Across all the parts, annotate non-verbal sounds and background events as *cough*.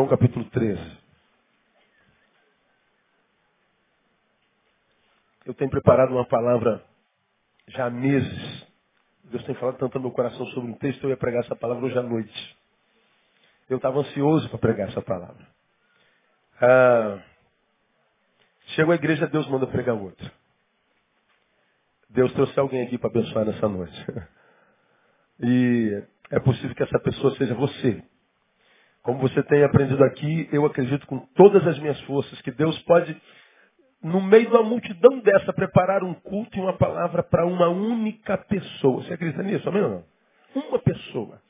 João capítulo 13. Eu tenho preparado uma palavra já há meses. Deus tem falado tanto no meu coração sobre um texto, eu ia pregar essa palavra hoje à noite. Eu estava ansioso para pregar essa palavra. Ah, chegou a igreja, Deus manda pregar outra. Deus trouxe alguém aqui para abençoar nessa noite. *laughs* E é possível que essa pessoa seja você. Como você tem aprendido aqui, eu acredito com todas as minhas forças que Deus pode, no meio de uma multidão dessa, preparar um culto e uma palavra para uma única pessoa. Você acredita nisso? Amém ou não? Uma pessoa.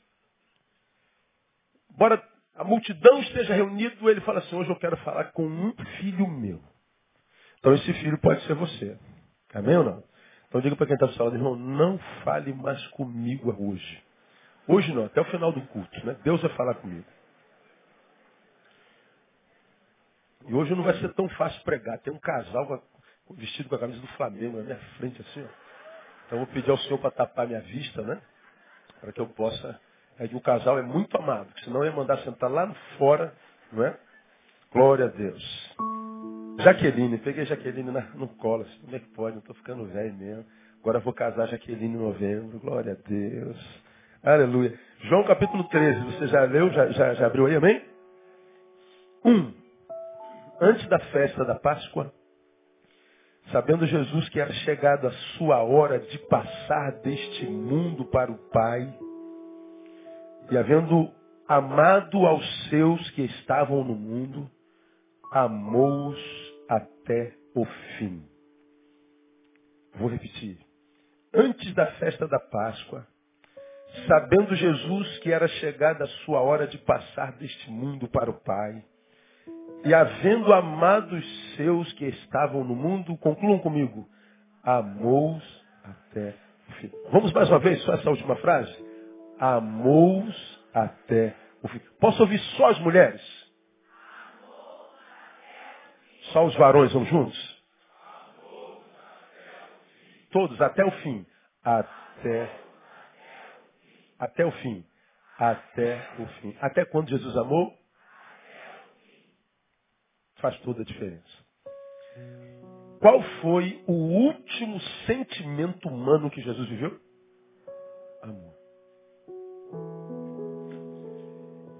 Embora a multidão esteja reunida, ele fala assim, hoje eu quero falar com um filho meu. Então esse filho pode ser você. Amém ou não? Então diga para quem está falando, irmão, não fale mais comigo hoje. Hoje não, até o final do culto, né? Deus vai falar comigo. E hoje não vai ser tão fácil pregar. Tem um casal vestido com a camisa do Flamengo na minha frente, assim, ó. Então eu vou pedir ao Senhor para tapar minha vista, né? Para que eu possa. É que o casal é muito amado, senão eu ia mandar sentar lá fora, não é? Glória a Deus. Jaqueline, peguei Jaqueline na, no colo. Assim, como é que pode? Não estou ficando velho mesmo. Agora vou casar Jaqueline em novembro. Glória a Deus. Aleluia. João capítulo 13. Você já leu? Já, já, já abriu aí, amém? Um. Antes da festa da Páscoa, sabendo Jesus que era chegado a sua hora de passar deste mundo para o Pai, e havendo amado aos seus que estavam no mundo, amou-os até o fim. Vou repetir. Antes da festa da Páscoa, sabendo Jesus que era chegada a sua hora de passar deste mundo para o Pai, e havendo amado os seus que estavam no mundo, concluam comigo, amou-os até o fim. Vamos mais uma vez, só essa última frase? Amou-os até o fim. Posso ouvir só as mulheres? Só os varões vão juntos? Todos, até o fim. Até. Até o fim. Até o fim. Até quando Jesus amou? Faz toda a diferença. Qual foi o último sentimento humano que Jesus viveu? Amor.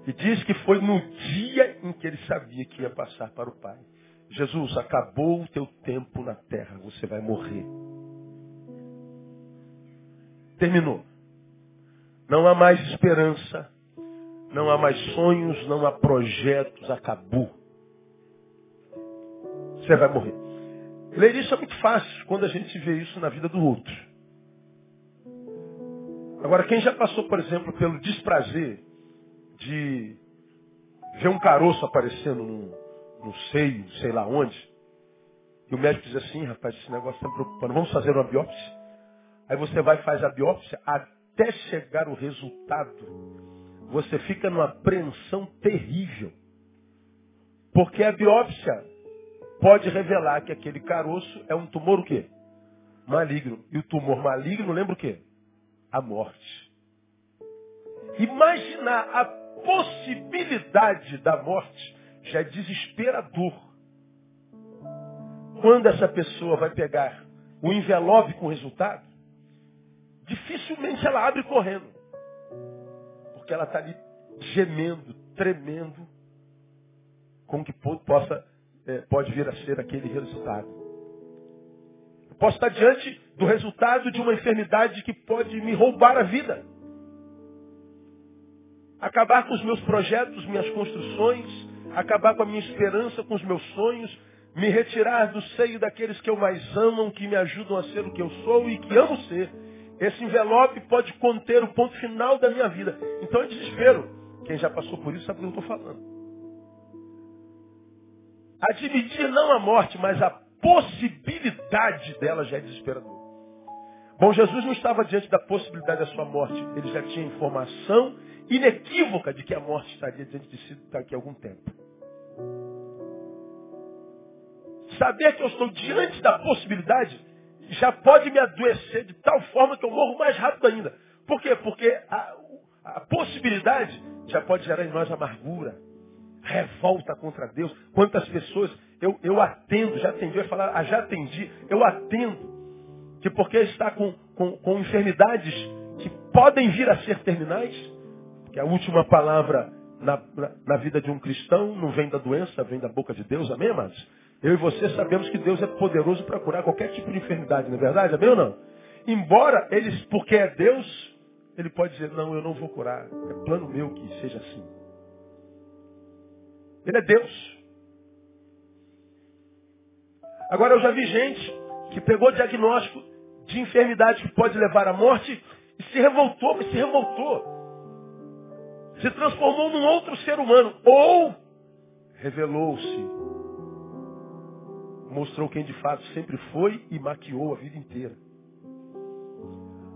E diz que foi no dia em que ele sabia que ia passar para o Pai. Jesus, acabou o teu tempo na terra, você vai morrer. Terminou. Não há mais esperança, não há mais sonhos, não há projetos, acabou. Você vai morrer. Ler isso é muito fácil quando a gente vê isso na vida do outro. Agora, quem já passou, por exemplo, pelo desprazer de ver um caroço aparecendo no seio, sei lá onde. E o médico diz assim, rapaz, esse negócio está me preocupando, vamos fazer uma biópsia? Aí você vai e faz a biópsia, até chegar o resultado, você fica numa apreensão terrível. Porque a biópsia pode revelar que aquele caroço é um tumor o quê? Maligno. E o tumor maligno lembra o quê? A morte. Imaginar a possibilidade da morte já é desesperador. Quando essa pessoa vai pegar o envelope com o resultado, dificilmente ela abre correndo. Porque ela está ali gemendo, tremendo, com que possa, pode vir a ser aquele resultado. Eu posso estar diante do resultado de uma enfermidade que pode me roubar a vida. Acabar com os meus projetos, minhas construções, acabar com a minha esperança, com os meus sonhos, me retirar do seio daqueles que eu mais amam, que me ajudam a ser o que eu sou e que amo ser. Esse envelope pode conter o ponto final da minha vida. Então é desespero. Quem já passou por isso sabe o que eu estou falando. Admitir não a morte, mas a possibilidade dela já é desesperador. Bom, Jesus não estava diante da possibilidade da sua morte. Ele já tinha informação inequívoca de que a morte estaria diante de si daqui a algum tempo. Saber que eu estou diante da possibilidade já pode me adoecer de tal forma que eu morro mais rápido ainda. Por quê? Porque a, a possibilidade já pode gerar em nós amargura, revolta contra Deus. Quantas pessoas eu, eu atendo, já atendi, eu falar, ah, já atendi, eu atendo, que porque está com, com, com enfermidades que podem vir a ser terminais, que a última palavra na, na, na, vida de um cristão não vem da doença, vem da boca de Deus, amém, amados? Eu e você sabemos que Deus é poderoso para curar qualquer tipo de enfermidade, não é verdade? Amém ou não? Embora eles, porque é Deus, ele pode dizer, não, eu não vou curar. É plano meu que seja assim. Ele é Deus. Agora eu já vi gente que pegou diagnóstico de enfermidade que pode levar à morte e se revoltou, mas se revoltou. Se transformou num outro ser humano. Ou revelou-se. Mostrou quem de fato sempre foi e maquiou a vida inteira.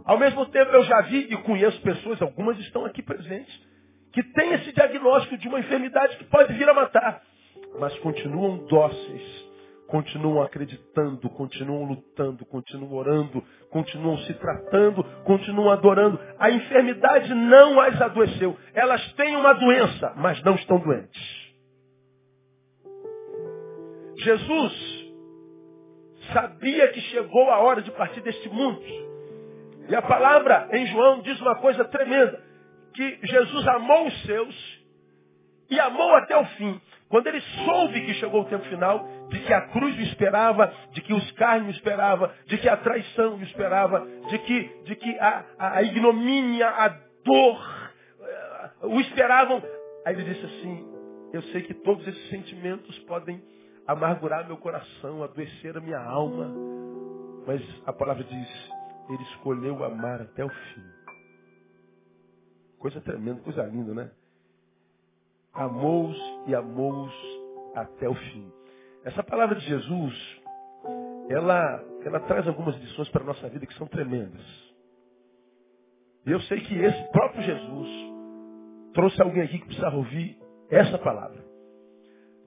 Ao mesmo tempo eu já vi e conheço pessoas, algumas estão aqui presentes, que têm esse diagnóstico de uma enfermidade que pode vir a matar, mas continuam dóceis, continuam acreditando, continuam lutando, continuam orando, continuam se tratando, continuam adorando. A enfermidade não as adoeceu. Elas têm uma doença, mas não estão doentes. Jesus sabia que chegou a hora de partir deste mundo. E a palavra em João diz uma coisa tremenda que Jesus amou os seus e amou até o fim. Quando ele soube que chegou o tempo final, de que a cruz o esperava, de que os carnes o esperava, de que a traição o esperava, de que, de que a, a, ignomínia, a dor uh, o esperavam. Aí ele disse assim, eu sei que todos esses sentimentos podem amargurar meu coração, adoecer a minha alma, mas a palavra diz, ele escolheu amar até o fim. Coisa tremenda, coisa linda, né? Amou-os e amou-os até o fim. Essa palavra de Jesus, ela, ela traz algumas lições para a nossa vida que são tremendas. E eu sei que esse próprio Jesus trouxe alguém aqui que precisava ouvir essa palavra.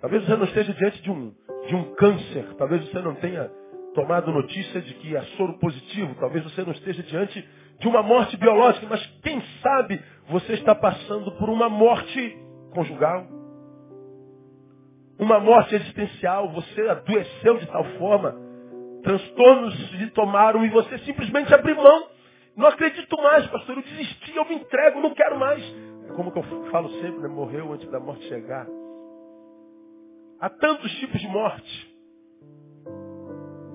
Talvez você não esteja diante de um, de um câncer, talvez você não tenha tomado notícia de que é soro positivo, talvez você não esteja diante de uma morte biológica, mas quem sabe você está passando por uma morte conjugal, uma morte existencial, você adoeceu de tal forma, transtornos lhe tomaram e você simplesmente abriu mão. Não acredito mais, pastor, eu desisti, eu me entrego, não quero mais. É como que eu falo sempre, né? morreu antes da morte chegar. Há tantos tipos de morte.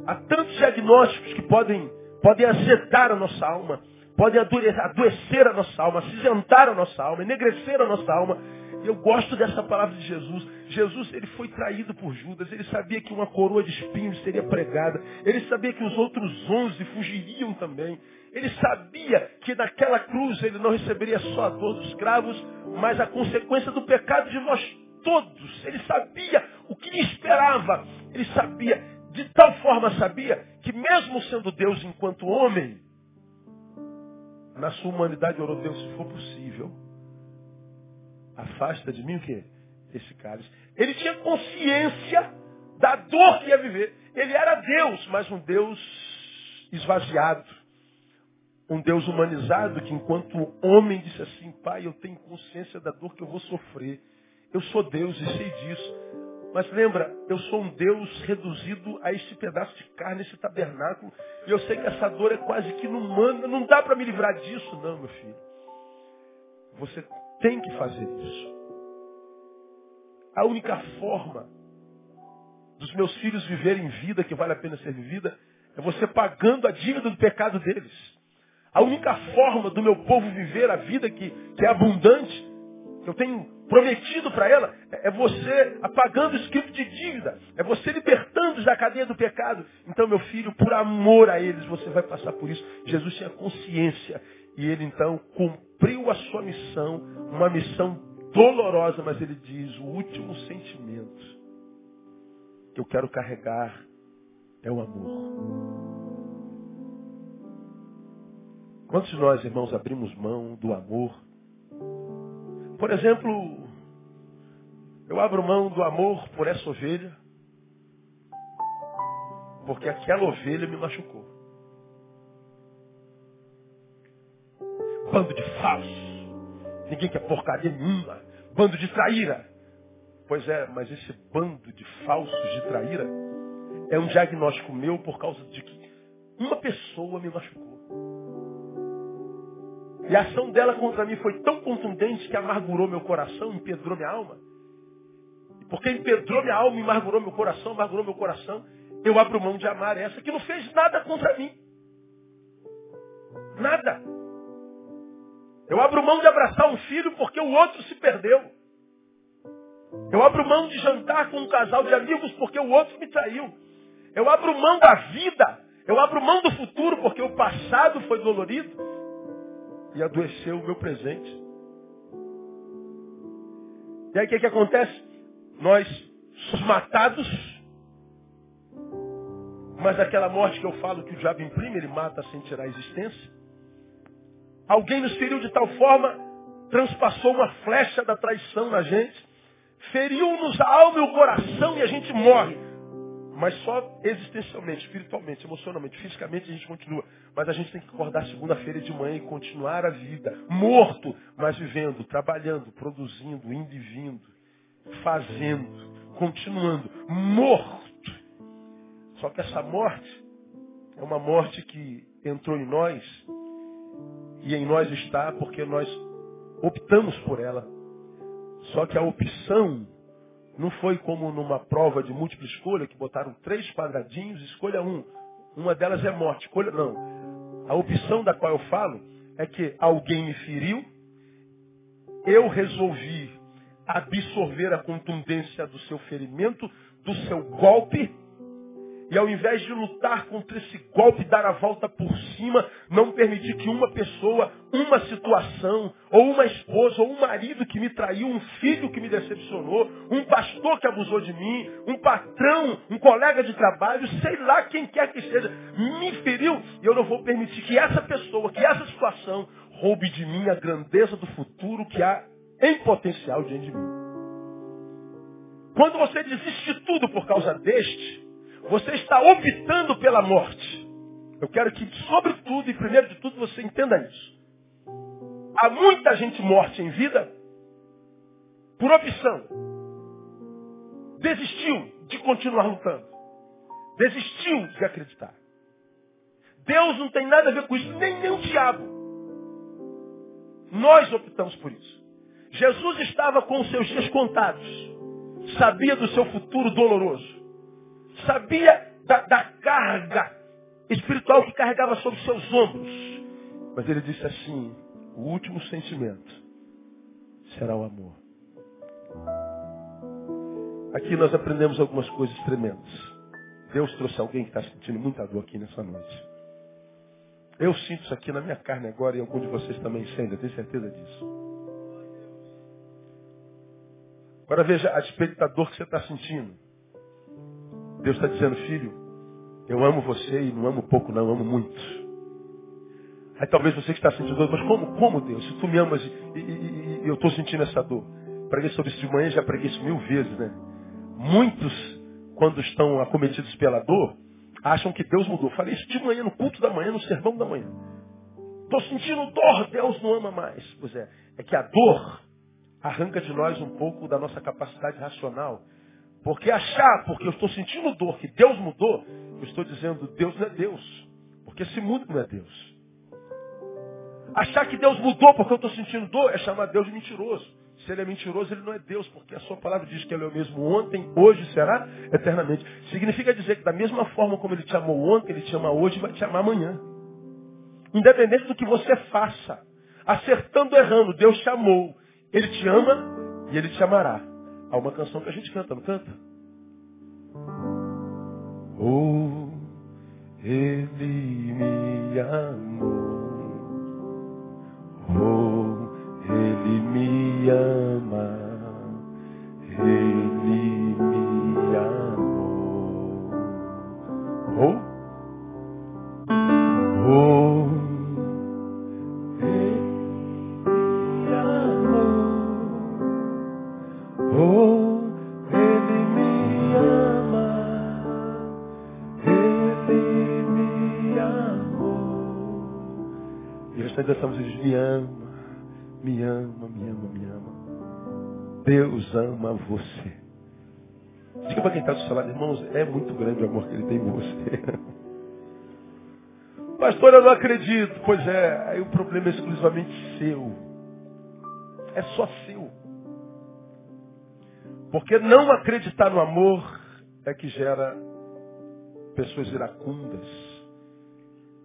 Há tantos diagnósticos que podem, podem azetar a nossa alma, podem adoecer a nossa alma, acinzentar a nossa alma, enegrecer a nossa alma. Eu gosto dessa palavra de Jesus. Jesus, ele foi traído por Judas. Ele sabia que uma coroa de espinhos seria pregada. Ele sabia que os outros onze fugiriam também. Ele sabia que naquela cruz ele não receberia só a dor dos cravos, mas a consequência do pecado de nós todos. Ele sabia o que lhe esperava. Ele sabia, de tal forma sabia, que mesmo sendo Deus enquanto homem, na sua humanidade orou Deus, se for possível, Afasta de mim o quê? Esse cálice. Ele tinha consciência da dor que ia viver. Ele era Deus, mas um Deus esvaziado. Um Deus humanizado que enquanto homem disse assim, pai, eu tenho consciência da dor que eu vou sofrer. Eu sou Deus e sei disso. Mas lembra, eu sou um Deus reduzido a este pedaço de carne, esse tabernáculo. E eu sei que essa dor é quase que inumana. Não dá para me livrar disso, não, meu filho. Você tem que fazer isso. A única forma dos meus filhos viverem vida que vale a pena ser vivida é você pagando a dívida do pecado deles. A única forma do meu povo viver a vida que, que é abundante, que eu tenho prometido para ela, é, é você apagando o escrito de dívida, é você libertando da cadeia do pecado. Então, meu filho, por amor a eles, você vai passar por isso. Jesus tinha consciência e ele então cumpriu a sua missão, uma missão dolorosa, mas ele diz: o último sentimento que eu quero carregar é o amor. Quantos de nós, irmãos, abrimos mão do amor? Por exemplo, eu abro mão do amor por essa ovelha, porque aquela ovelha me machucou. Bando de falsos. Ninguém quer porcaria nenhuma. Bando de traíra. Pois é, mas esse bando de falsos de traíra é um diagnóstico meu por causa de que uma pessoa me machucou. E a ação dela contra mim foi tão contundente que amargurou meu coração, empedrou minha alma. E porque empedrou minha alma, amargurou meu coração, amargurou meu coração, eu abro mão de amar essa que não fez nada contra mim. Nada. Eu abro mão de abraçar um filho porque o outro se perdeu. Eu abro mão de jantar com um casal de amigos porque o outro me traiu. Eu abro mão da vida. Eu abro mão do futuro porque o passado foi dolorido e adoeceu o meu presente. E aí o que, que acontece? Nós somos matados, mas aquela morte que eu falo que o diabo imprime, ele mata sem tirar a existência. Alguém nos feriu de tal forma, transpassou uma flecha da traição na gente, feriu-nos a alma e o coração e a gente morre. Mas só existencialmente, espiritualmente, emocionalmente, fisicamente a gente continua. Mas a gente tem que acordar segunda-feira de manhã e continuar a vida. Morto, mas vivendo, trabalhando, produzindo, indo e vindo, fazendo, continuando. Morto. Só que essa morte é uma morte que entrou em nós e em nós está porque nós optamos por ela. Só que a opção não foi como numa prova de múltipla escolha, que botaram três quadradinhos, escolha um. Uma delas é morte. Escolha, não. A opção da qual eu falo é que alguém me feriu, eu resolvi absorver a contundência do seu ferimento, do seu golpe, e ao invés de lutar contra esse golpe, dar a volta por cima, não permitir que uma pessoa, uma situação, ou uma esposa, ou um marido que me traiu, um filho que me decepcionou, um pastor que abusou de mim, um patrão, um colega de trabalho, sei lá quem quer que seja, me feriu, e eu não vou permitir que essa pessoa, que essa situação, roube de mim a grandeza do futuro que há em potencial diante de mim. Quando você desiste de tudo por causa deste, você está optando pela morte. Eu quero que, sobretudo e primeiro de tudo, você entenda isso. Há muita gente morte em vida por opção. Desistiu de continuar lutando. Desistiu de acreditar. Deus não tem nada a ver com isso, nem, nem o diabo. Nós optamos por isso. Jesus estava com os seus dias contados. Sabia do seu futuro doloroso sabia da, da carga espiritual que carregava sobre seus ombros. Mas ele disse assim: o último sentimento será o amor. Aqui nós aprendemos algumas coisas tremendas. Deus trouxe alguém que está sentindo muita dor aqui nessa noite. Eu sinto isso aqui na minha carne agora e algum de vocês também sentem, eu tenho certeza disso. Agora veja a despeito da dor que você está sentindo. Deus está dizendo, filho, eu amo você e não amo pouco, não, amo muito. Aí talvez você que está sentindo dor, mas como, como Deus? Se tu me amas e, e, e, e eu estou sentindo essa dor. Preguei sobre isso de manhã, já preguei isso mil vezes, né? Muitos, quando estão acometidos pela dor, acham que Deus mudou. Falei isso de manhã, no culto da manhã, no sermão da manhã. Estou sentindo dor, Deus não ama mais. Pois é, é que a dor arranca de nós um pouco da nossa capacidade racional porque achar, porque eu estou sentindo dor, que Deus mudou, eu estou dizendo, Deus não é Deus. Porque se muda não é Deus. Achar que Deus mudou porque eu estou sentindo dor é chamar Deus de mentiroso. Se ele é mentiroso, ele não é Deus, porque a sua palavra diz que ele é o mesmo ontem, hoje será eternamente. Significa dizer que da mesma forma como ele te amou ontem, ele te ama hoje e vai te amar amanhã. Independente do que você faça, acertando ou errando, Deus te amou. Ele te ama e ele te amará. Há uma canção que a gente canta, não canta? Oh, ele me amou. Me ama. Ele me amou. Oh, ama, me ama, me ama, me ama. Deus ama você. Diga para quem está do seu lado, irmãos, é muito grande o amor que ele tem em você. *laughs* Pastor, eu não acredito. Pois é, aí o problema é exclusivamente seu. É só seu. Porque não acreditar no amor é que gera pessoas iracundas,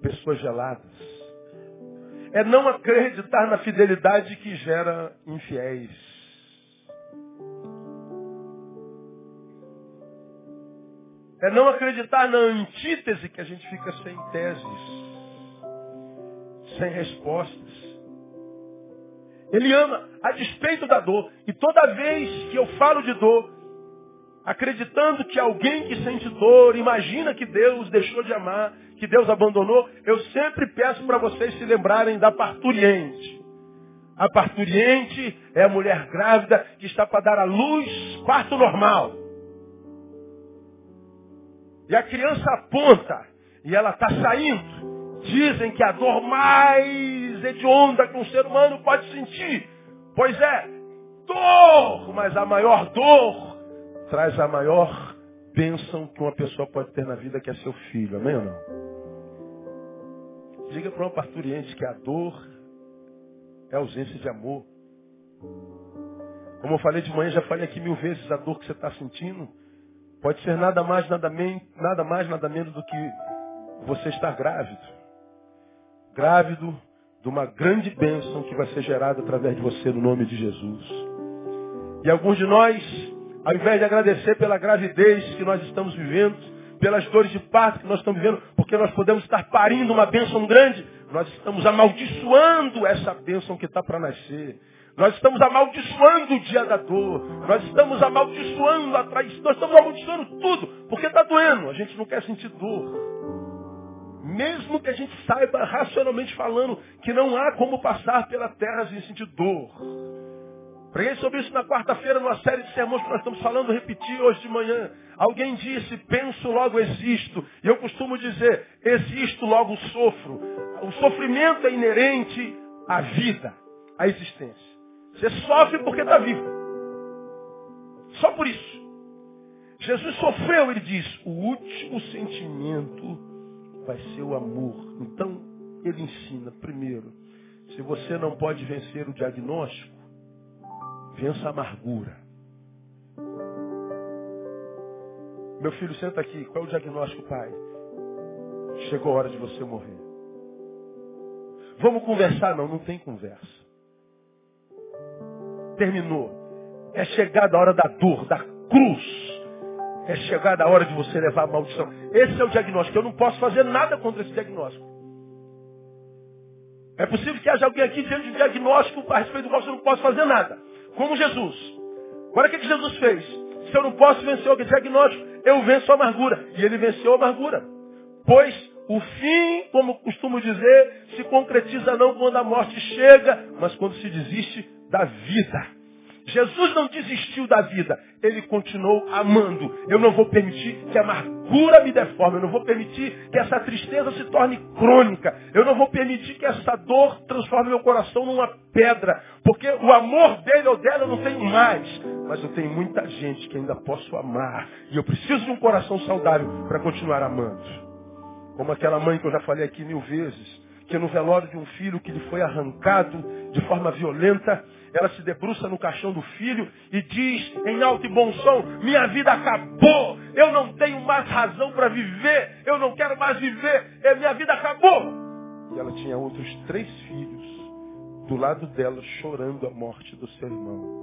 pessoas geladas. É não acreditar na fidelidade que gera infiéis. É não acreditar na antítese que a gente fica sem teses, sem respostas. Ele ama a despeito da dor. E toda vez que eu falo de dor, acreditando que alguém que sente dor, imagina que Deus deixou de amar, que Deus abandonou, eu sempre peço para vocês se lembrarem da parturiente. A parturiente é a mulher grávida que está para dar à luz parto normal. E a criança aponta e ela está saindo. Dizem que a dor mais hedionda que um ser humano pode sentir. Pois é, dor, mas a maior dor traz a maior bênção que uma pessoa pode ter na vida, que é seu filho. Amém ou não? Diga para uma parturiente que a dor é ausência de amor. Como eu falei de manhã, já falei aqui mil vezes, a dor que você está sentindo pode ser nada mais, nada, men nada mais, nada menos do que você estar grávido. Grávido de uma grande bênção que vai ser gerada através de você no nome de Jesus. E alguns de nós, ao invés de agradecer pela gravidez que nós estamos vivendo, pelas dores de parto que nós estamos vivendo, porque nós podemos estar parindo uma bênção grande, nós estamos amaldiçoando essa bênção que está para nascer. Nós estamos amaldiçoando o dia da dor. Nós estamos amaldiçoando a traição. Nós estamos amaldiçoando tudo. Porque está doendo. A gente não quer sentir dor. Mesmo que a gente saiba, racionalmente falando, que não há como passar pela terra sem sentir dor. Preguei sobre isso na quarta-feira, numa série de sermões que nós estamos falando, repeti hoje de manhã. Alguém disse, penso, logo existo. E eu costumo dizer, existo, logo sofro. O sofrimento é inerente à vida, à existência. Você sofre porque está vivo. Só por isso. Jesus sofreu, ele diz, o último sentimento vai ser o amor. Então, ele ensina, primeiro, se você não pode vencer o diagnóstico, vença a amargura. Meu filho, senta aqui. Qual é o diagnóstico, pai? Chegou a hora de você morrer. Vamos conversar? Não, não tem conversa terminou. É chegada a hora da dor, da cruz. É chegada a hora de você levar a maldição. Esse é o diagnóstico. Eu não posso fazer nada contra esse diagnóstico. É possível que haja alguém aqui diante de diagnóstico a respeito do qual você não pode fazer nada. Como Jesus. Agora o que, que Jesus fez? Se eu não posso vencer o diagnóstico, eu venço a amargura. E ele venceu a amargura. Pois o fim, como costumo dizer, se concretiza não quando a morte chega, mas quando se desiste da vida. Jesus não desistiu da vida, ele continuou amando. Eu não vou permitir que a amargura me deforme, eu não vou permitir que essa tristeza se torne crônica, eu não vou permitir que essa dor transforme meu coração numa pedra, porque o amor dele ou dela eu não tenho mais, mas eu tenho muita gente que ainda posso amar, e eu preciso de um coração saudável para continuar amando. Como aquela mãe que eu já falei aqui mil vezes, que no velório de um filho que lhe foi arrancado de forma violenta, ela se debruça no caixão do filho e diz em alto e bom som, minha vida acabou, eu não tenho mais razão para viver, eu não quero mais viver, é, minha vida acabou. E ela tinha outros três filhos do lado dela chorando a morte do seu irmão.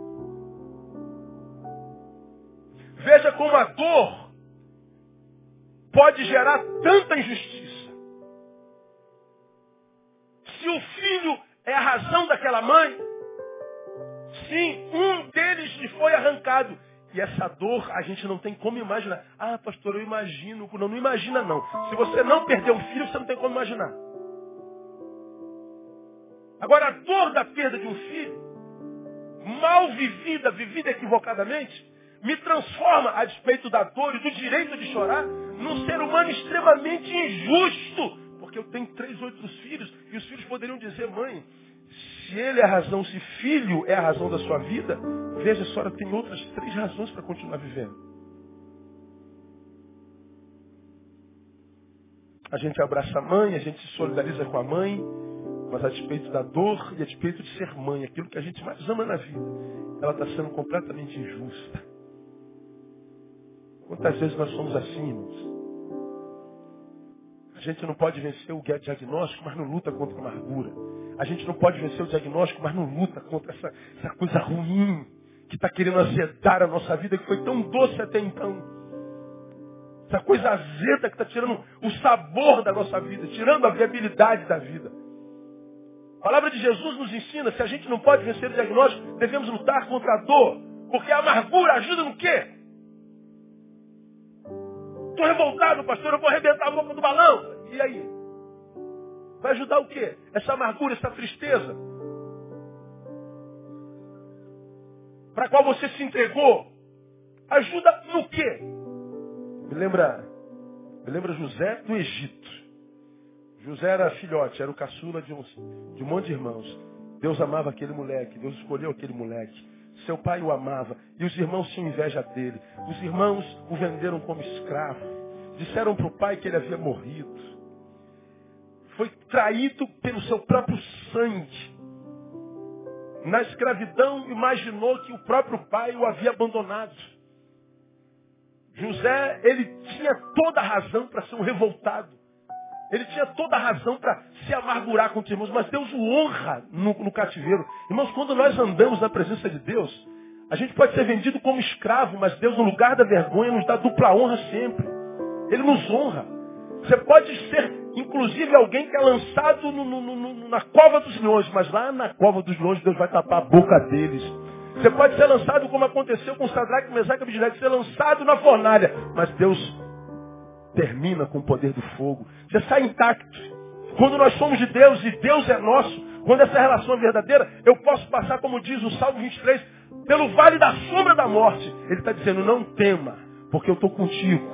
Veja como a dor pode gerar tanta injustiça. Se o filho é a razão daquela mãe, Sim, um deles lhe foi arrancado. E essa dor a gente não tem como imaginar. Ah, pastor, eu imagino. Não, não imagina não. Se você não perder um filho, você não tem como imaginar. Agora, a dor da perda de um filho, mal vivida, vivida equivocadamente, me transforma, a despeito da dor e do direito de chorar, num ser humano extremamente injusto porque eu tenho três outros filhos. E os filhos poderiam dizer, mãe, se ele é a razão, se filho é a razão da sua vida, veja, a senhora tem outras três razões para continuar vivendo. A gente abraça a mãe, a gente se solidariza com a mãe, mas a despeito da dor e a despeito de ser mãe, aquilo que a gente mais ama na vida, ela está sendo completamente injusta. Quantas vezes nós somos assim, irmãos? Gente não pode vencer o diagnóstico, mas não luta contra a amargura. A gente não pode vencer o diagnóstico, mas não luta contra essa, essa coisa ruim que está querendo azedar a nossa vida, que foi tão doce até então. Essa coisa azeda que está tirando o sabor da nossa vida, tirando a viabilidade da vida. A palavra de Jesus nos ensina, se a gente não pode vencer o diagnóstico, devemos lutar contra a dor. Porque a amargura ajuda no quê? Estou revoltado, pastor, eu vou arrebentar a boca do balão. E aí? Vai ajudar o quê? Essa amargura, essa tristeza. Para qual você se entregou. Ajuda no quê? Me lembra, me lembra José do Egito. José era filhote, era o caçula de, uns, de um monte de irmãos. Deus amava aquele moleque, Deus escolheu aquele moleque. Seu pai o amava e os irmãos tinham inveja dele. Os irmãos o venderam como escravo. Disseram para o pai que ele havia morrido. Foi traído pelo seu próprio sangue. Na escravidão, imaginou que o próprio pai o havia abandonado. José, ele tinha toda a razão para ser um revoltado. Ele tinha toda a razão para se amargurar com os irmãos, mas Deus o honra no, no, cativeiro. Irmãos, quando nós andamos na presença de Deus, a gente pode ser vendido como escravo, mas Deus, no lugar da vergonha, nos dá dupla honra sempre. Ele nos honra. Você pode ser, inclusive, alguém que é lançado no, no, na cova dos leões, mas lá na cova dos leões Deus vai tapar a boca deles você pode ser lançado como aconteceu com Sadraque, Mesaque e Abednego, ser lançado na fornalha. Mas Deus termina com o poder do fogo. Você sai intacto. Quando nós somos de Deus e Deus é nosso, quando essa relação é verdadeira, eu posso passar, como diz o Salmo 23, pelo vale da sombra da morte. Ele está dizendo, não tema, porque eu estou contigo.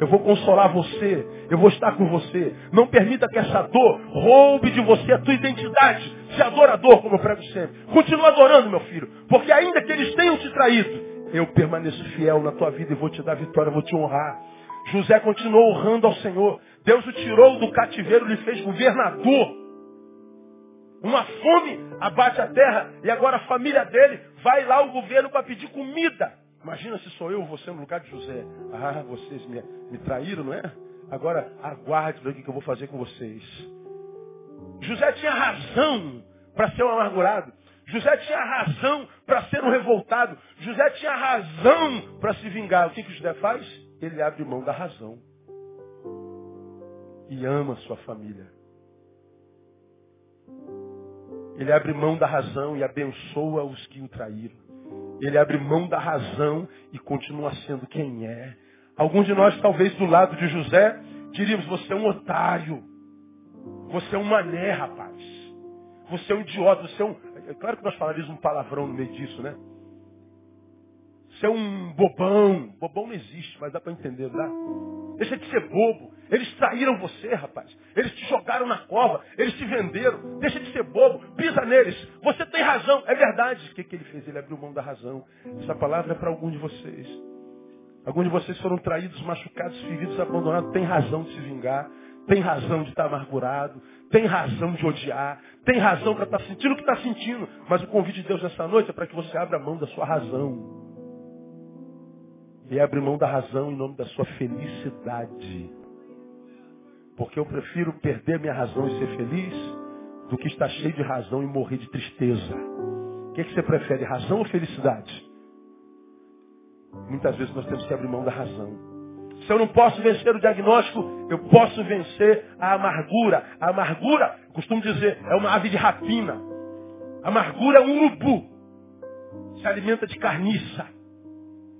Eu vou consolar você. Eu vou estar com você. Não permita que essa dor roube de você a tua identidade. Se adorador, como eu prego sempre. Continua adorando, meu filho. Porque ainda que eles tenham te traído, eu permaneço fiel na tua vida e vou te dar vitória, vou te honrar. José continuou honrando ao Senhor. Deus o tirou do cativeiro, lhe fez governador. Uma fome abate a terra e agora a família dele vai lá ao governo para pedir comida. Imagina se sou eu, você no lugar de José. Ah, vocês me, me traíram, não é? Agora aguarde o que eu vou fazer com vocês. José tinha razão para ser um amargurado. José tinha razão para ser um revoltado. José tinha razão para se vingar. O que, que José faz? Ele abre mão da razão. E ama sua família. Ele abre mão da razão e abençoa os que o traíram. Ele abre mão da razão e continua sendo quem é. Alguns de nós, talvez do lado de José, diríamos, você é um otário. Você é um mané, rapaz. Você é um idiota, você é um. É claro que nós falaríamos um palavrão no meio disso, né? Você é um bobão. Bobão não existe, mas dá para entender, dá? Deixa de ser bobo. Eles traíram você, rapaz. Eles te jogaram na cova. Eles te venderam. Deixa de ser bobo. Pisa neles. Você tem razão. É verdade. O que, que ele fez? Ele abriu mão da razão. Essa palavra é para algum de vocês. Alguns de vocês foram traídos, machucados, feridos, abandonados. Tem razão de se vingar. Tem razão de estar amargurado. Tem razão de odiar. Tem razão para estar sentindo o que está sentindo. Mas o convite de Deus nessa noite é para que você abra mão da sua razão e abre mão da razão em nome da sua felicidade. Porque eu prefiro perder minha razão e ser feliz do que estar cheio de razão e morrer de tristeza. O que, é que você prefere, razão ou felicidade? Muitas vezes nós temos que abrir mão da razão. Se eu não posso vencer o diagnóstico, eu posso vencer a amargura. A amargura, eu costumo dizer, é uma ave de rapina. A amargura é um urubu. Se alimenta de carniça.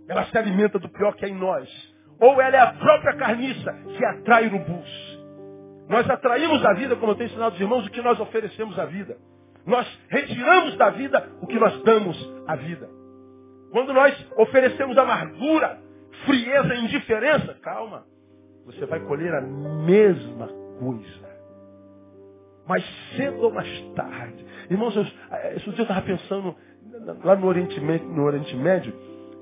Ela se alimenta do pior que é em nós. Ou ela é a própria carniça que atrai urubus. Nós atraímos a vida, como eu tenho ensinado os irmãos, o que nós oferecemos à vida. Nós retiramos da vida o que nós damos à vida. Quando nós oferecemos amargura, frieza indiferença, calma, você vai colher a mesma coisa. Mais cedo ou mais tarde. Irmãos, eu, esse dia eu estava pensando lá no Oriente, no Oriente Médio,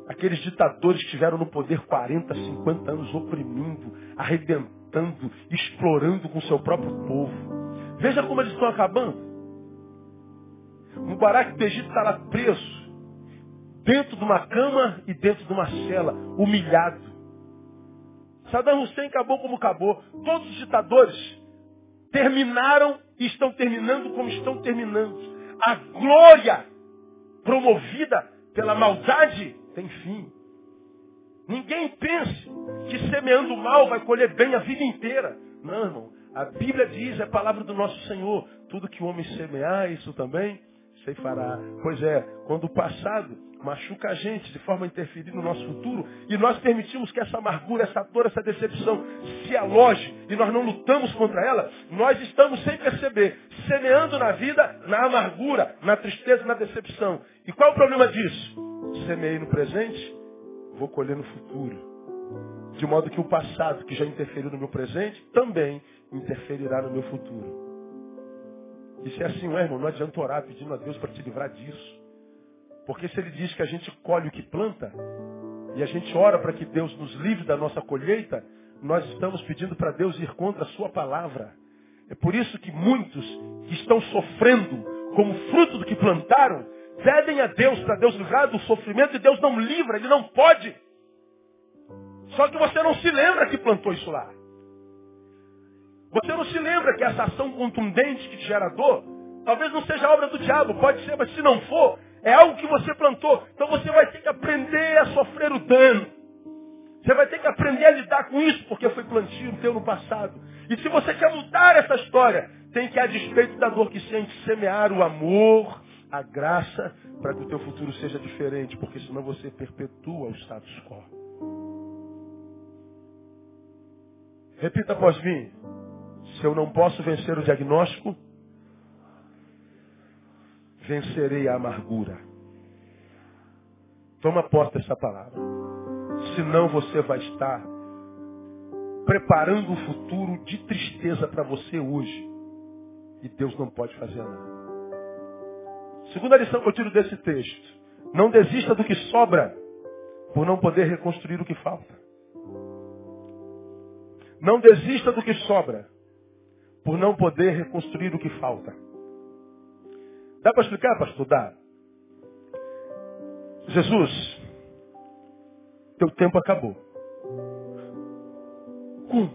Aqueles ditadores que estiveram no poder 40, 50 anos oprimindo, arrebentando matando, explorando com seu próprio povo. Veja como eles estão acabando. Mubarak do Egito está lá preso, dentro de uma cama e dentro de uma cela, humilhado. Saddam Hussein acabou como acabou. Todos os ditadores terminaram e estão terminando como estão terminando. A glória promovida pela maldade tem fim. Ninguém pense que semeando mal vai colher bem a vida inteira. Não, irmão. A Bíblia diz, é a palavra do nosso Senhor, tudo que o homem semear, isso também se fará. Pois é, quando o passado machuca a gente de forma a interferir no nosso futuro e nós permitimos que essa amargura, essa dor, essa decepção se aloje e nós não lutamos contra ela, nós estamos sem perceber, semeando na vida, na amargura, na tristeza, na decepção. E qual é o problema disso? Semeei no presente, vou colher no futuro. De modo que o passado, que já interferiu no meu presente, também interferirá no meu futuro. E se é assim, não é, irmão, não adianta orar pedindo a Deus para te livrar disso. Porque se ele diz que a gente colhe o que planta, e a gente ora para que Deus nos livre da nossa colheita, nós estamos pedindo para Deus ir contra a sua palavra. É por isso que muitos que estão sofrendo como fruto do que plantaram, pedem a Deus para Deus livrar do sofrimento e Deus não livra, Ele não pode. Só que você não se lembra que plantou isso lá. Você não se lembra que essa ação contundente que te gera dor, talvez não seja obra do diabo, pode ser, mas se não for, é algo que você plantou. Então você vai ter que aprender a sofrer o dano. Você vai ter que aprender a lidar com isso, porque foi plantio teu no passado. E se você quer mudar essa história, tem que, a despeito da dor que sente, semear o amor, a graça, para que o teu futuro seja diferente, porque senão você perpetua o status quo. Repita após mim. Se eu não posso vencer o diagnóstico, vencerei a amargura. Toma posse dessa palavra. Senão você vai estar preparando um futuro de tristeza para você hoje. E Deus não pode fazer nada. Segunda lição que eu tiro desse texto. Não desista do que sobra por não poder reconstruir o que falta. Não desista do que sobra por não poder reconstruir o que falta. Dá para explicar, pastor? Dá. Jesus, teu tempo acabou. Como?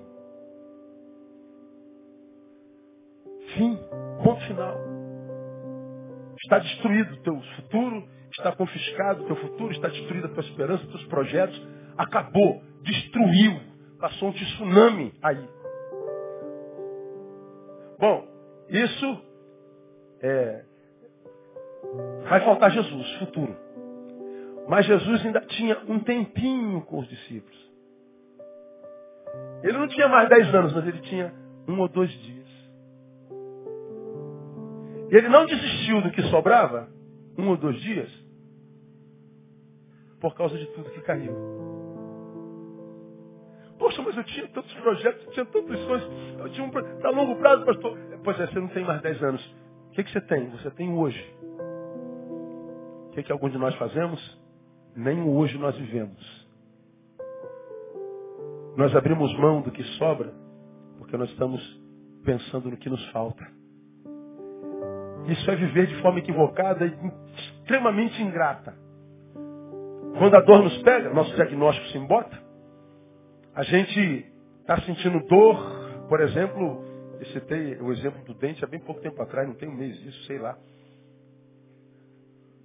Fim. Ponto final. Está destruído o teu futuro, está confiscado o teu futuro, está destruída a tua esperança, os teus projetos. Acabou. Destruiu. Passou um tsunami aí. Bom, isso é, vai faltar Jesus, futuro. Mas Jesus ainda tinha um tempinho com os discípulos. Ele não tinha mais dez anos, mas ele tinha um ou dois dias. E ele não desistiu do que sobrava, um ou dois dias, por causa de tudo que caiu. Poxa, mas eu tinha tantos projetos, eu tinha tantos sonhos, eu tinha um para longo prazo, pastor. Pois é, você não tem mais 10 anos. O que, que você tem? Você tem hoje. O que, que alguns de nós fazemos? Nem hoje nós vivemos. Nós abrimos mão do que sobra, porque nós estamos pensando no que nos falta. Isso é viver de forma equivocada e extremamente ingrata. Quando a dor nos pega, nosso diagnóstico se embota, a gente está sentindo dor, por exemplo, eu citei o exemplo do dente há bem pouco tempo atrás, não tem um mês isso, sei lá.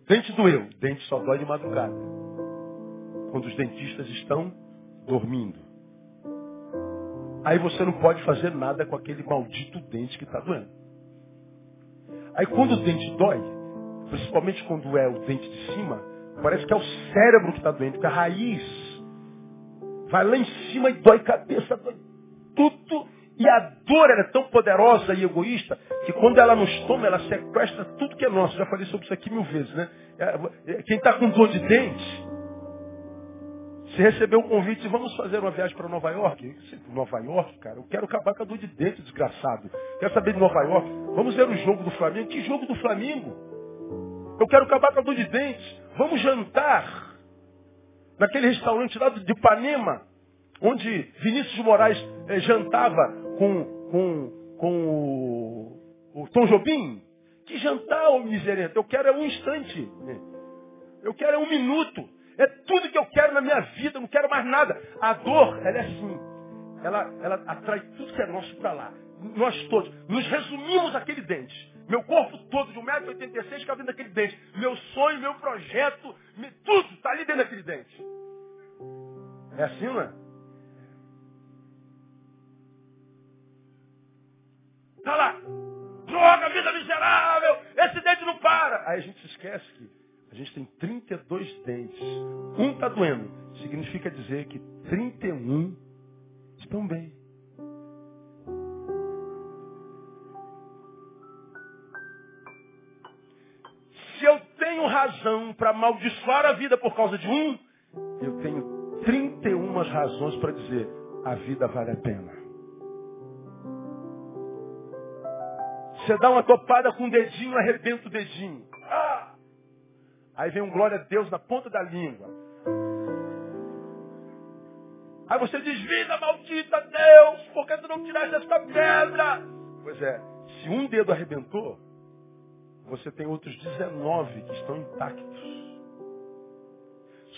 Dente doeu, dente só dói de madrugada. Quando os dentistas estão dormindo. Aí você não pode fazer nada com aquele maldito dente que está doendo. Aí quando o dente dói, principalmente quando é o dente de cima, parece que é o cérebro que está doendo, porque a raiz Vai lá em cima e dói cabeça, dói tudo. E a dor é tão poderosa e egoísta que quando ela nos toma, ela sequestra tudo que é nosso. Já falei sobre isso aqui mil vezes, né? É, é, quem está com dor de dente, se recebeu um convite, vamos fazer uma viagem para Nova York. Nova York, cara, eu quero acabar com a dor de dente, desgraçado. Quero saber de Nova York. Vamos ver o jogo do Flamengo. Que jogo do Flamengo? Eu quero acabar com a dor de dente. Vamos jantar naquele restaurante lá de Ipanema, onde Vinícius Moraes eh, jantava com, com, com o, o Tom Jobim. Que jantar, ô miserento? Eu quero é um instante. Eu quero é um minuto. É tudo que eu quero na minha vida, não quero mais nada. A dor, ela é assim. Ela, ela atrai tudo que é nosso para lá. Nós todos nos resumimos aquele dente. Meu corpo todo de 1,86m cabe dentro daquele dente. Meu sonho, meu projeto, tudo está ali dentro daquele dente. É assim, não é? Está lá. Droga, vida miserável. Esse dente não para. Aí a gente se esquece que a gente tem 32 dentes. Um está doendo. Significa dizer que 31 estão bem. Razão para amaldiçoar a vida por causa de um, eu tenho 31 razões para dizer a vida vale a pena. Você dá uma topada com o dedinho, arrebenta o dedinho. Ah! Aí vem um glória a Deus na ponta da língua. Aí você diz, vida maldita, Deus, por que tu não tiraste esta pedra? Pois é, se um dedo arrebentou, você tem outros 19 que estão intactos.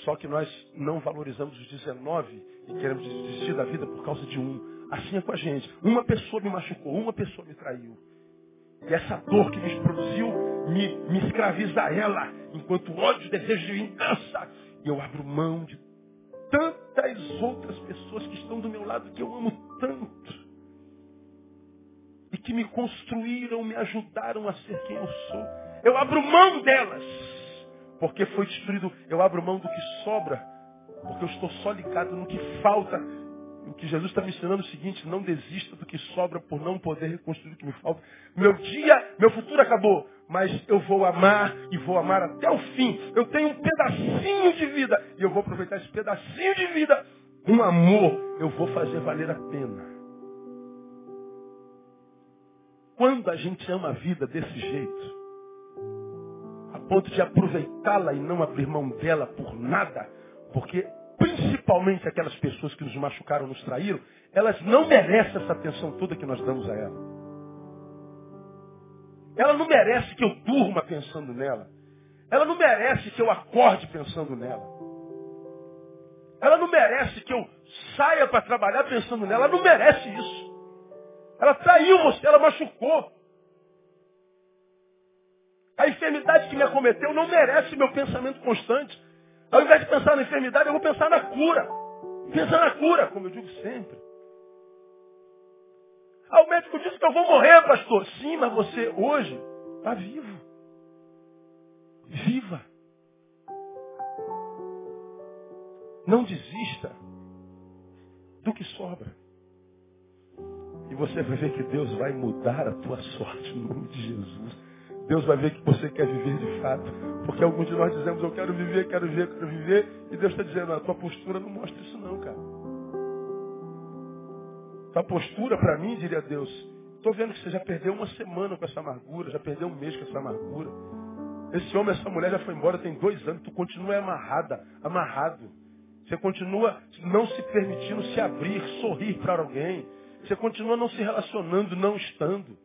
Só que nós não valorizamos os 19 e queremos desistir da vida por causa de um. Assim é com a gente. Uma pessoa me machucou, uma pessoa me traiu. E essa dor que me produziu me, me escraviza a ela, enquanto ódio, desejo de vingança. E eu abro mão de tantas outras pessoas que estão do meu lado que eu amo tanto. E que me construíram, me ajudaram a ser quem eu sou. Eu abro mão delas. Porque foi destruído. Eu abro mão do que sobra. Porque eu estou só ligado no que falta o que Jesus está me ensinando é o seguinte, não desista do que sobra por não poder reconstruir o que me falta. Meu dia, meu futuro acabou, mas eu vou amar e vou amar até o fim. Eu tenho um pedacinho de vida e eu vou aproveitar esse pedacinho de vida com amor. Eu vou fazer valer a pena. Quando a gente ama a vida desse jeito, a ponto de aproveitá-la e não abrir mão dela por nada, porque principalmente aquelas pessoas que nos machucaram, nos traíram, elas não merecem essa atenção toda que nós damos a ela. Ela não merece que eu durma pensando nela. Ela não merece que eu acorde pensando nela. Ela não merece que eu saia para trabalhar pensando nela. Ela não merece isso. Ela traiu você, ela machucou. A enfermidade que me acometeu não merece meu pensamento constante. Ao invés de pensar na enfermidade, eu vou pensar na cura. Pensar na cura, como eu digo sempre. Ah, o médico disse que eu vou morrer, pastor. Sim, mas você hoje está vivo. Viva. Não desista do que sobra. E você vai ver que Deus vai mudar a tua sorte no nome de Jesus. Deus vai ver que você quer viver de fato. Porque alguns de nós dizemos, eu quero viver, quero viver, quero viver. E Deus está dizendo, a tua postura não mostra isso não, cara. Tua postura para mim, diria Deus, estou vendo que você já perdeu uma semana com essa amargura, já perdeu um mês com essa amargura. Esse homem, essa mulher já foi embora tem dois anos, tu continua amarrada, amarrado. Você continua não se permitindo se abrir, sorrir para alguém. Você continua não se relacionando, não estando.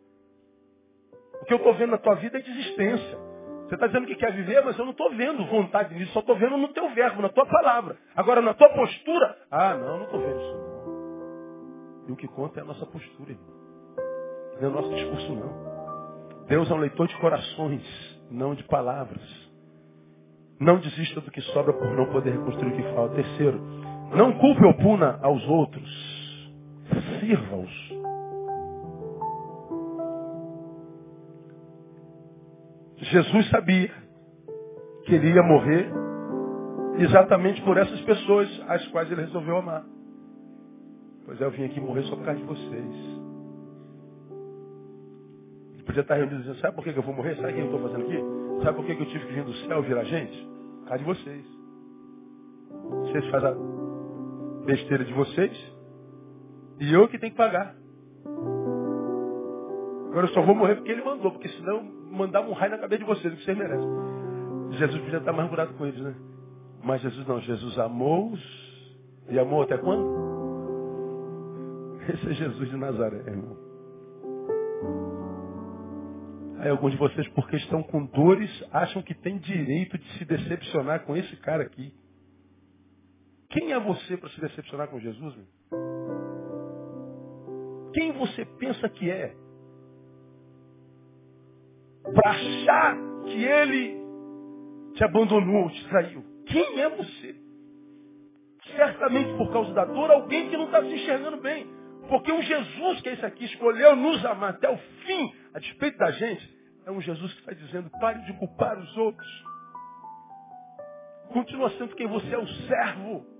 O que eu estou vendo na tua vida é desistência. Você está dizendo que quer viver, mas eu não estou vendo vontade nisso, só estou vendo no teu verbo, na tua palavra. Agora, na tua postura, ah, não, não estou vendo isso não. E o que conta é a nossa postura, irmão. Não é o nosso discurso, não. Deus é um leitor de corações, não de palavras. Não desista do que sobra por não poder reconstruir o que falta. Terceiro, não culpe ou puna aos outros. Sirva-os. Jesus sabia que ele ia morrer exatamente por essas pessoas às quais ele resolveu amar. Pois é, eu vim aqui morrer só por causa de vocês. Ele podia estar reunido dizendo, sabe por que eu vou morrer? Sabe o que eu estou fazendo aqui? Sabe por que eu tive que vir do céu virar gente? Por causa de vocês. Vocês fazem a besteira de vocês e eu que tenho que pagar. Agora eu só vou morrer porque ele mandou, porque senão mandava um raio na cabeça de vocês, que vocês merecem. Jesus podia estar mais curado com eles, né? Mas Jesus não, Jesus amou-os e amou até quando? Esse é Jesus de Nazaré, irmão. Aí alguns de vocês, porque estão com dores, acham que tem direito de se decepcionar com esse cara aqui. Quem é você para se decepcionar com Jesus? Meu? Quem você pensa que é? Para achar que ele te abandonou, te traiu. Quem é você? Certamente por causa da dor, alguém que não está se enxergando bem. Porque um Jesus que é esse aqui escolheu nos amar até o fim, a despeito da gente, é um Jesus que está dizendo, pare de culpar os outros. Continua sendo quem você é, o servo.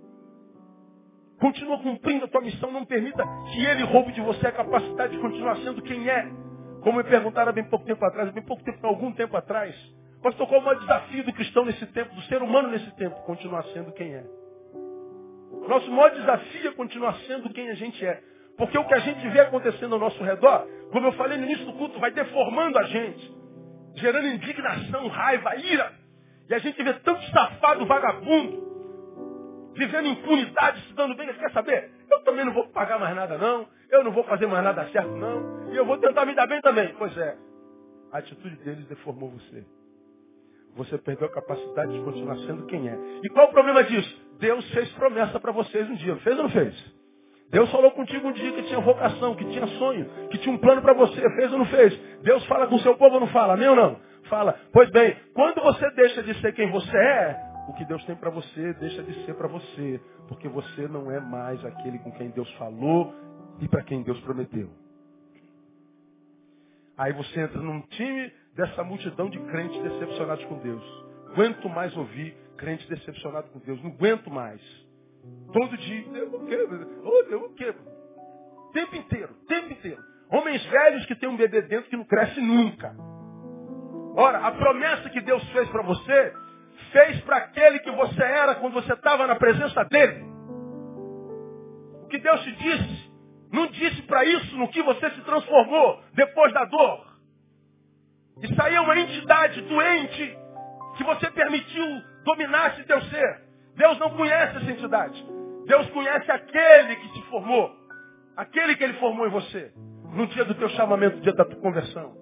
Continua cumprindo a tua missão. Não permita que ele roube de você a capacidade de continuar sendo quem é. Como me perguntaram há bem pouco tempo atrás, bem pouco tempo, algum tempo atrás. Pastor, qual é o maior desafio do cristão nesse tempo, do ser humano nesse tempo? Continuar sendo quem é. Nosso maior desafio é continuar sendo quem a gente é. Porque o que a gente vê acontecendo ao nosso redor, como eu falei no início do culto, vai deformando a gente, gerando indignação, raiva, ira. E a gente vê tanto safado vagabundo, vivendo impunidade, se dando bem. Quer saber? Eu também não vou pagar mais nada, não. Eu não vou fazer mais nada certo, não. E eu vou tentar me dar bem também. Pois é, a atitude deles deformou você. Você perdeu a capacidade de continuar sendo quem é. E qual o problema disso? Deus fez promessa para vocês um dia. Fez ou não fez? Deus falou contigo um dia que tinha vocação, que tinha sonho, que tinha um plano para você. Fez ou não fez? Deus fala com o seu povo ou não fala? Amém ou não? Fala. Pois bem, quando você deixa de ser quem você é, o que Deus tem para você deixa de ser para você. Porque você não é mais aquele com quem Deus falou e para quem Deus prometeu. Aí você entra num time dessa multidão de crentes decepcionados com Deus. Aguento mais ouvir crente decepcionado com Deus. Não aguento mais. Todo dia. Eu o quê? Eu o quê? Tempo inteiro, tempo inteiro. Homens velhos que têm um bebê dentro que não cresce nunca. Ora, a promessa que Deus fez para você, fez para aquele que você era quando você estava na presença dele. O que Deus te disse, não disse para isso no que você se transformou depois da dor. Isso aí é uma entidade doente que você permitiu dominasse teu ser. Deus não conhece essa entidade. Deus conhece aquele que te formou. Aquele que ele formou em você. No dia do teu chamamento, no dia da tua conversão.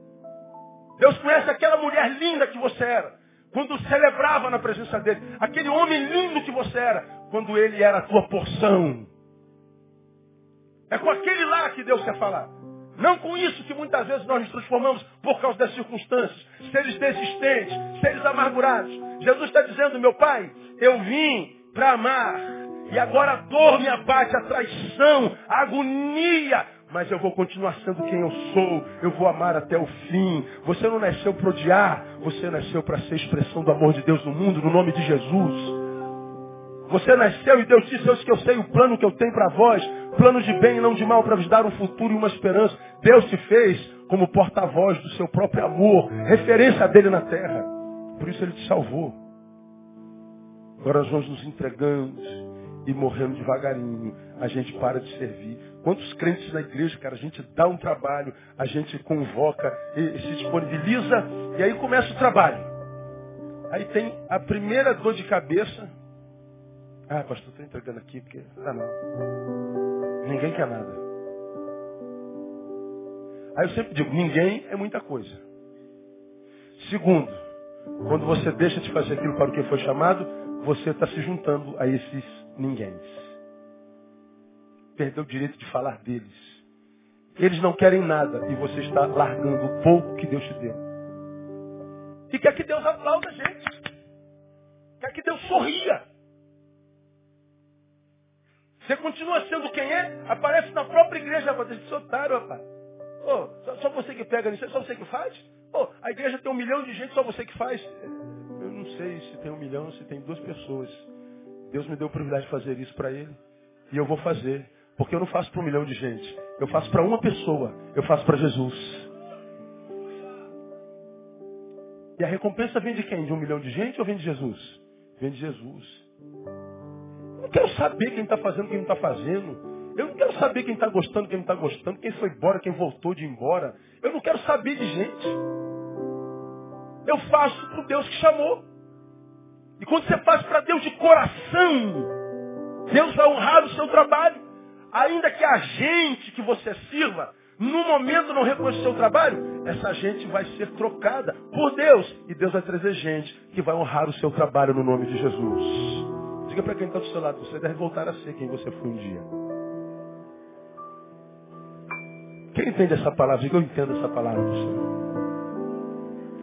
Deus conhece aquela mulher linda que você era. Quando celebrava na presença dele. Aquele homem lindo que você era. Quando ele era a tua porção. É com aquele lá que Deus quer falar. Não com isso que muitas vezes nós nos transformamos por causa das circunstâncias. Seres desistentes, seres amargurados. Jesus está dizendo, meu pai, eu vim para amar. E agora a dor me abate, a traição, a agonia. Mas eu vou continuar sendo quem eu sou. Eu vou amar até o fim. Você não nasceu para odiar. Você nasceu para ser expressão do amor de Deus no mundo, no nome de Jesus. Você nasceu e Deus disse, eu que eu sei o plano que eu tenho para vós. Plano de bem e não de mal, para vos dar um futuro e uma esperança. Deus te fez como porta-voz do seu próprio amor. Referência dele na terra. Por isso ele te salvou. Agora nós vamos nos entregando e morrendo devagarinho. A gente para de servir. Quantos crentes na igreja, cara, a gente dá um trabalho, a gente convoca e, se disponibiliza e aí começa o trabalho. Aí tem a primeira dor de cabeça. Ah, pastor, estou entregando aqui porque. Ah, não. Ninguém quer nada. Aí eu sempre digo, ninguém é muita coisa. Segundo, quando você deixa de fazer aquilo para o que foi chamado, você está se juntando a esses ninguém. Perdeu o direito de falar deles. Eles não querem nada e você está largando o pouco que Deus te deu. E quer que Deus aplauda a gente. Quer que Deus sorria. Você continua sendo quem é, aparece na própria igreja. Você é otário, rapaz. Oh, só, só, você que pega nisso, só você que faz? Oh, a igreja tem um milhão de gente, só você que faz não sei se tem um milhão, se tem duas pessoas. Deus me deu o privilégio de fazer isso para ele. E eu vou fazer. Porque eu não faço para um milhão de gente. Eu faço para uma pessoa. Eu faço para Jesus. E a recompensa vem de quem? De um milhão de gente ou vem de Jesus? Vem de Jesus. Eu não quero saber quem está fazendo, quem não está fazendo. Eu não quero saber quem está gostando, quem não está gostando, quem foi embora, quem voltou de ir embora. Eu não quero saber de gente. Eu faço para Deus que chamou. E quando você faz para Deus de coração, Deus vai honrar o seu trabalho. Ainda que a gente que você sirva, no momento não reconheça o seu trabalho, essa gente vai ser trocada por Deus. E Deus vai trazer gente que vai honrar o seu trabalho no nome de Jesus. Diga para quem está do seu lado, você deve voltar a ser quem você foi um dia. Quem entende essa palavra? Diga, eu entendo essa palavra do Senhor.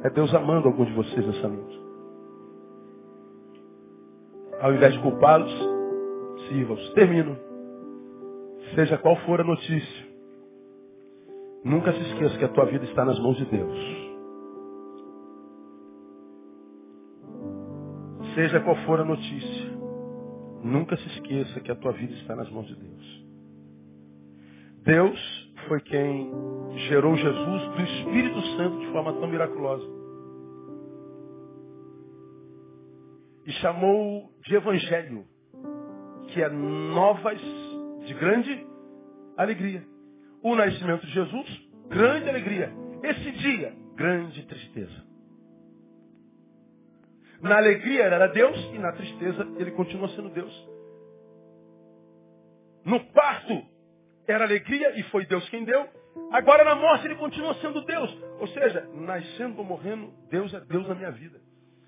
É Deus amando alguns de vocês nessa noite. Ao invés de culpá-los, sirva-os. Termino. Seja qual for a notícia, nunca se esqueça que a tua vida está nas mãos de Deus. Seja qual for a notícia, nunca se esqueça que a tua vida está nas mãos de Deus. Deus foi quem gerou Jesus do Espírito Santo de forma tão miraculosa. E chamou de Evangelho, que é novas de grande alegria. O nascimento de Jesus, grande alegria. Esse dia, grande tristeza. Na alegria era Deus e na tristeza ele continua sendo Deus. No parto, era alegria e foi Deus quem deu. Agora na morte ele continua sendo Deus. Ou seja, nascendo ou morrendo, Deus é Deus na minha vida.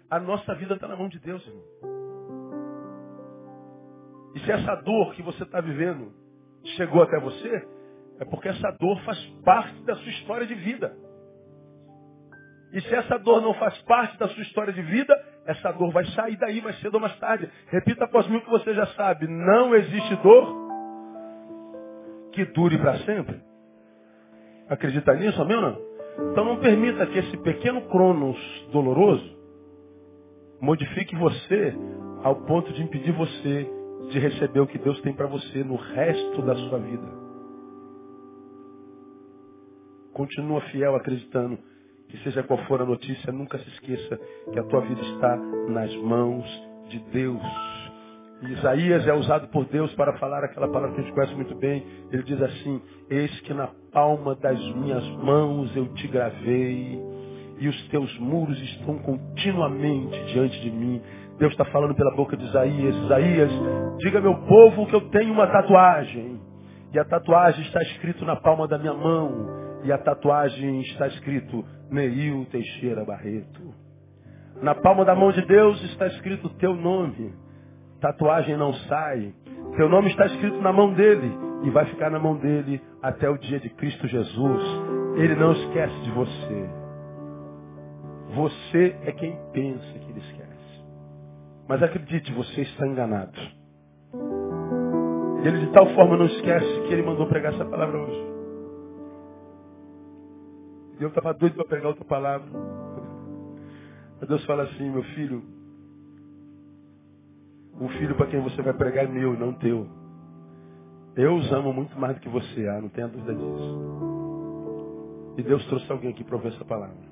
A nossa vida está na mão de Deus, irmão. E se essa dor que você está vivendo chegou até você, é porque essa dor faz parte da sua história de vida. E se essa dor não faz parte da sua história de vida, essa dor vai sair daí mais cedo ou mais tarde. Repita após mim o que você já sabe. Não existe dor que dure para sempre? Acredita nisso, amém ou não? Então não permita que esse pequeno cronos doloroso modifique você ao ponto de impedir você de receber o que Deus tem para você no resto da sua vida. Continua fiel acreditando que seja qual for a notícia, nunca se esqueça que a tua vida está nas mãos de Deus. Isaías é usado por Deus para falar aquela palavra que a gente conhece muito bem. Ele diz assim: Eis que na palma das minhas mãos eu te gravei, e os teus muros estão continuamente diante de mim. Deus está falando pela boca de Isaías: Isaías, diga meu povo que eu tenho uma tatuagem. E a tatuagem está escrito na palma da minha mão. E a tatuagem está escrito Neil Teixeira Barreto. Na palma da mão de Deus está escrito o teu nome tatuagem não sai. Teu nome está escrito na mão dele e vai ficar na mão dele até o dia de Cristo Jesus. Ele não esquece de você. Você é quem pensa. Mas acredite, você está enganado. Ele de tal forma não esquece que ele mandou pregar essa palavra hoje. Eu estava doido para pregar outra palavra. Mas Deus fala assim, meu filho, o filho para quem você vai pregar é meu, não teu. Eu os amo muito mais do que você, ah, não tenha dúvida disso. E Deus trouxe alguém aqui para ouvir essa palavra.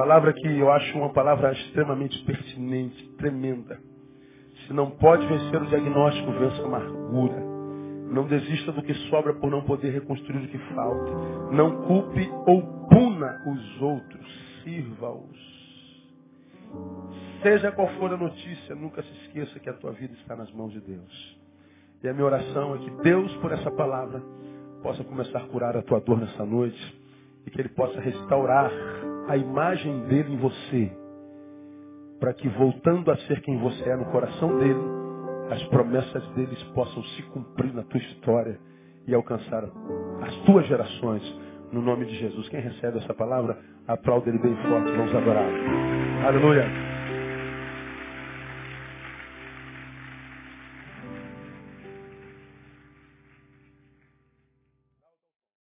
Palavra que eu acho uma palavra extremamente pertinente, tremenda. Se não pode vencer o diagnóstico, vença a amargura. Não desista do que sobra por não poder reconstruir o que falta. Não culpe ou puna os outros. Sirva-os. Seja qual for a notícia, nunca se esqueça que a tua vida está nas mãos de Deus. E a minha oração é que Deus, por essa palavra, possa começar a curar a tua dor nessa noite e que Ele possa restaurar a imagem dele em você, para que voltando a ser quem você é no coração dele, as promessas deles possam se cumprir na tua história e alcançar as tuas gerações, no nome de Jesus. Quem recebe essa palavra, aplaude ele bem forte, vamos adorar. Aleluia.